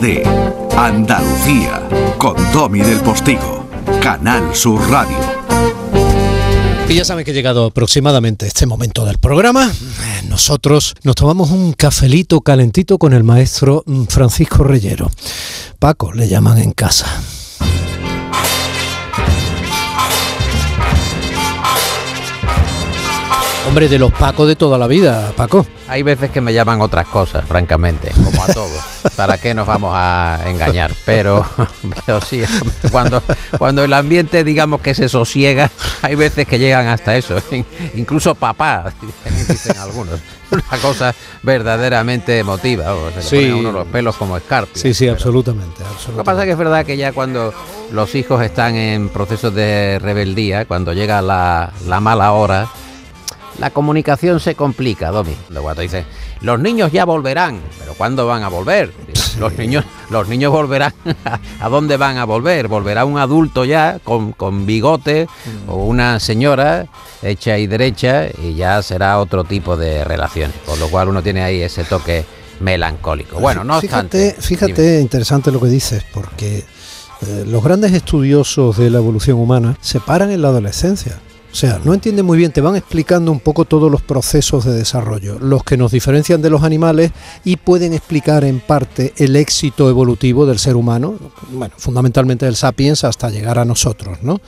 de Andalucía con Domi del Postigo, Canal Sur Radio. Y ya saben que llegado aproximadamente este momento del programa. Nosotros nos tomamos un cafelito calentito con el maestro Francisco Reyero. Paco le llaman en casa. Hombre, de los Pacos de toda la vida, Paco. Hay veces que me llaman otras cosas, francamente, como a todos. ¿Para qué nos vamos a engañar? Pero, pero sí, cuando, cuando el ambiente, digamos que se sosiega, hay veces que llegan hasta eso. Incluso papá, dicen algunos. Una cosa verdaderamente emotiva. se sí. le uno los pelos como escarpios. Sí, sí, absolutamente, absolutamente. Lo que pasa es que es verdad que ya cuando los hijos están en procesos de rebeldía, cuando llega la, la mala hora, la comunicación se complica, Domi. De dice, los niños ya volverán, pero ¿cuándo van a volver? Los niños, los niños volverán, ¿a dónde van a volver? ¿Volverá un adulto ya con, con bigote o una señora hecha y derecha y ya será otro tipo de relación? Por lo cual uno tiene ahí ese toque melancólico. Bueno, no fíjate, obstante... Fíjate, dime. interesante lo que dices, porque eh, los grandes estudiosos de la evolución humana se paran en la adolescencia. O sea, no entienden muy bien, te van explicando un poco todos los procesos de desarrollo, los que nos diferencian de los animales y pueden explicar en parte el éxito evolutivo del ser humano, bueno, fundamentalmente del sapiens hasta llegar a nosotros, ¿no?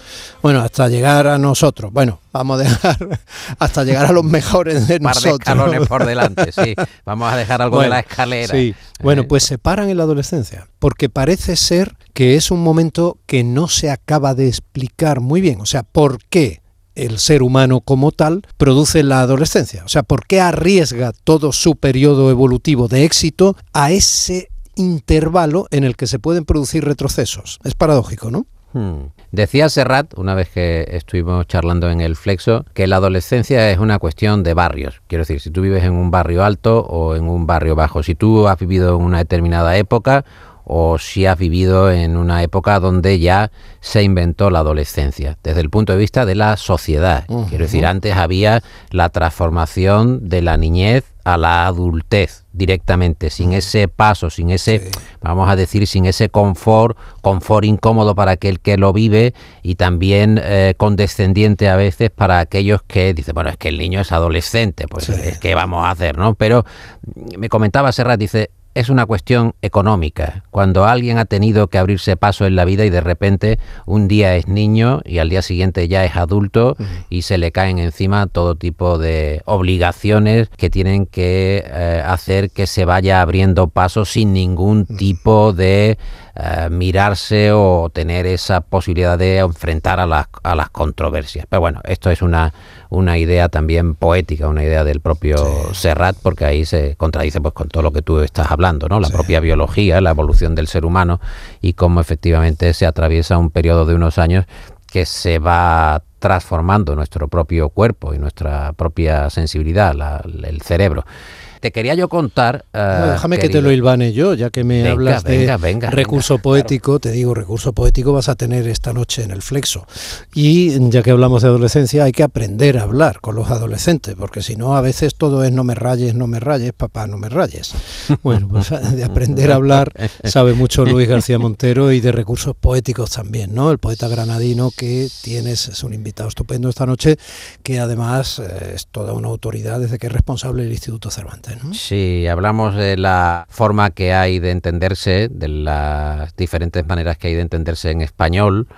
Bueno, hasta llegar a nosotros, bueno, vamos a dejar hasta llegar a los mejores de Un par nosotros. de escalones por delante, sí. Vamos a dejar algo Bueno, de la escalera. Sí. Bueno, Eh, pues se paran en la adolescencia, porque parece ser que es un momento que no se acaba de explicar muy bien. O sea, ¿por qué el ser humano como tal produce la adolescencia? O sea, ¿por qué arriesga todo su periodo evolutivo de éxito a ese intervalo en el que se pueden producir retrocesos? Es paradójico, ¿no? Hmm. Decía Serrat, una vez que estuvimos charlando en el Flexo, que la adolescencia es una cuestión de barrios. Quiero decir, si tú vives en un barrio alto o en un barrio bajo, si tú has vivido en una determinada época o si has vivido en una época donde ya se inventó la adolescencia, desde el punto de vista de la sociedad. Quiero decir, antes había la transformación de la niñez a la adultez directamente, sin ese paso, sin ese, Sí. vamos a decir, sin ese confort, confort incómodo para aquel que lo vive y también eh, condescendiente a veces para aquellos que dicen, bueno, es que el niño es adolescente, pues Sí. es que vamos a hacer, ¿no? Pero me comentaba Serrat, dice, es una cuestión económica. Cuando alguien ha tenido que abrirse paso en la vida y de repente un día es niño y al día siguiente ya es adulto y se le caen encima todo tipo de obligaciones que tienen que eh, hacer que se vaya abriendo paso sin ningún tipo de eh, mirarse o tener esa posibilidad de enfrentar a las, a las controversias. Pero bueno, esto es una, una idea también poética, una idea del propio Serrat, porque ahí se contradice pues con todo lo que tú estás hablando, ¿no? La Sí. propia biología, la evolución del ser humano y cómo efectivamente se atraviesa un periodo de unos años que se va transformando nuestro propio cuerpo y nuestra propia sensibilidad, la- el cerebro. Te quería yo contar... No, eh, déjame que te lo hilvane yo, ya que me Venga, hablas venga, de venga, recurso poético, te digo, recurso poético vas a tener esta noche en el flexo. Y ya que hablamos de adolescencia, hay que aprender a hablar con los adolescentes, porque si no, a veces todo es no me rayes, no me rayes, papá, no me rayes. Bueno, pues de aprender a hablar sabe mucho Luis García Montero y de recursos poéticos también, ¿no? El poeta granadino que tienes, es un invitado estupendo esta noche, que además eh, es toda una autoridad desde que es responsable del Instituto Cervantes, ¿no? Sí, hablamos de la forma que hay de entenderse, de las diferentes maneras que hay de entenderse en español.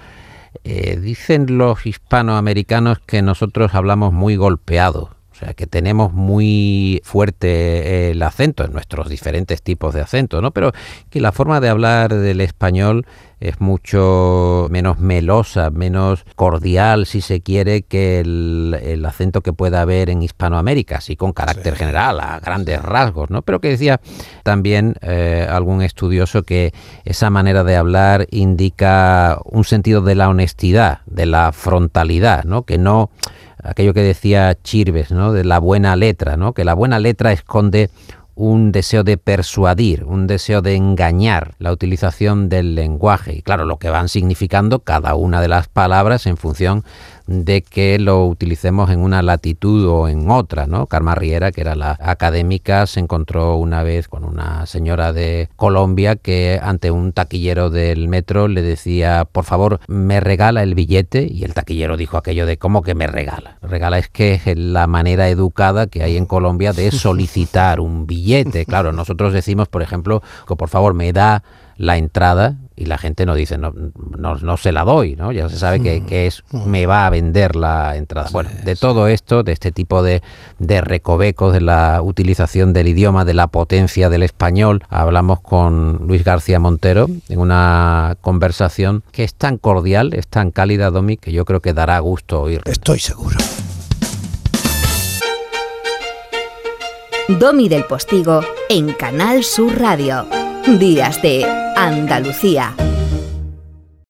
Eh, dicen los hispanoamericanos que nosotros hablamos muy golpeado, o sea, que tenemos muy fuerte el acento en nuestros diferentes tipos de acento, ¿no? Pero que la forma de hablar del español es mucho menos melosa, menos cordial, si se quiere, que el, el acento que pueda haber en Hispanoamérica, así con carácter general, a grandes rasgos, ¿no? Pero que decía también eh, algún estudioso que esa manera de hablar indica un sentido de la honestidad, de la frontalidad, ¿no? Que no aquello que decía Chirves, ¿no? De la buena letra, ¿no? Que la buena letra esconde un deseo de persuadir, un deseo de engañar, la utilización del lenguaje y claro, lo que van significando cada una de las palabras en función de que lo utilicemos en una latitud o en otra, ¿no? Carma Riera, que era la académica, se encontró una vez con una señora de Colombia que ante un taquillero del metro le decía, por favor, me regala el billete, y el taquillero dijo aquello de, ¿cómo que me regala? Regala es que es la manera educada que hay en Colombia de solicitar un billete. Claro, nosotros decimos, por ejemplo, que por favor me da la entrada y la gente no dice, no, no, no se la doy, ¿no? Ya se sabe que, mm. que, es, me va a vender la entrada. Bueno, de todo esto, de este tipo de, de recovecos, de la utilización del idioma, de la potencia del español, hablamos con Luis García Montero en una conversación que es tan cordial, es tan cálida, Domi, que yo creo que dará gusto oír. Estoy seguro. Domi del Postigo en Canal Sur Radio. Días de Andalucía.